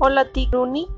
Hola Tig Rooney.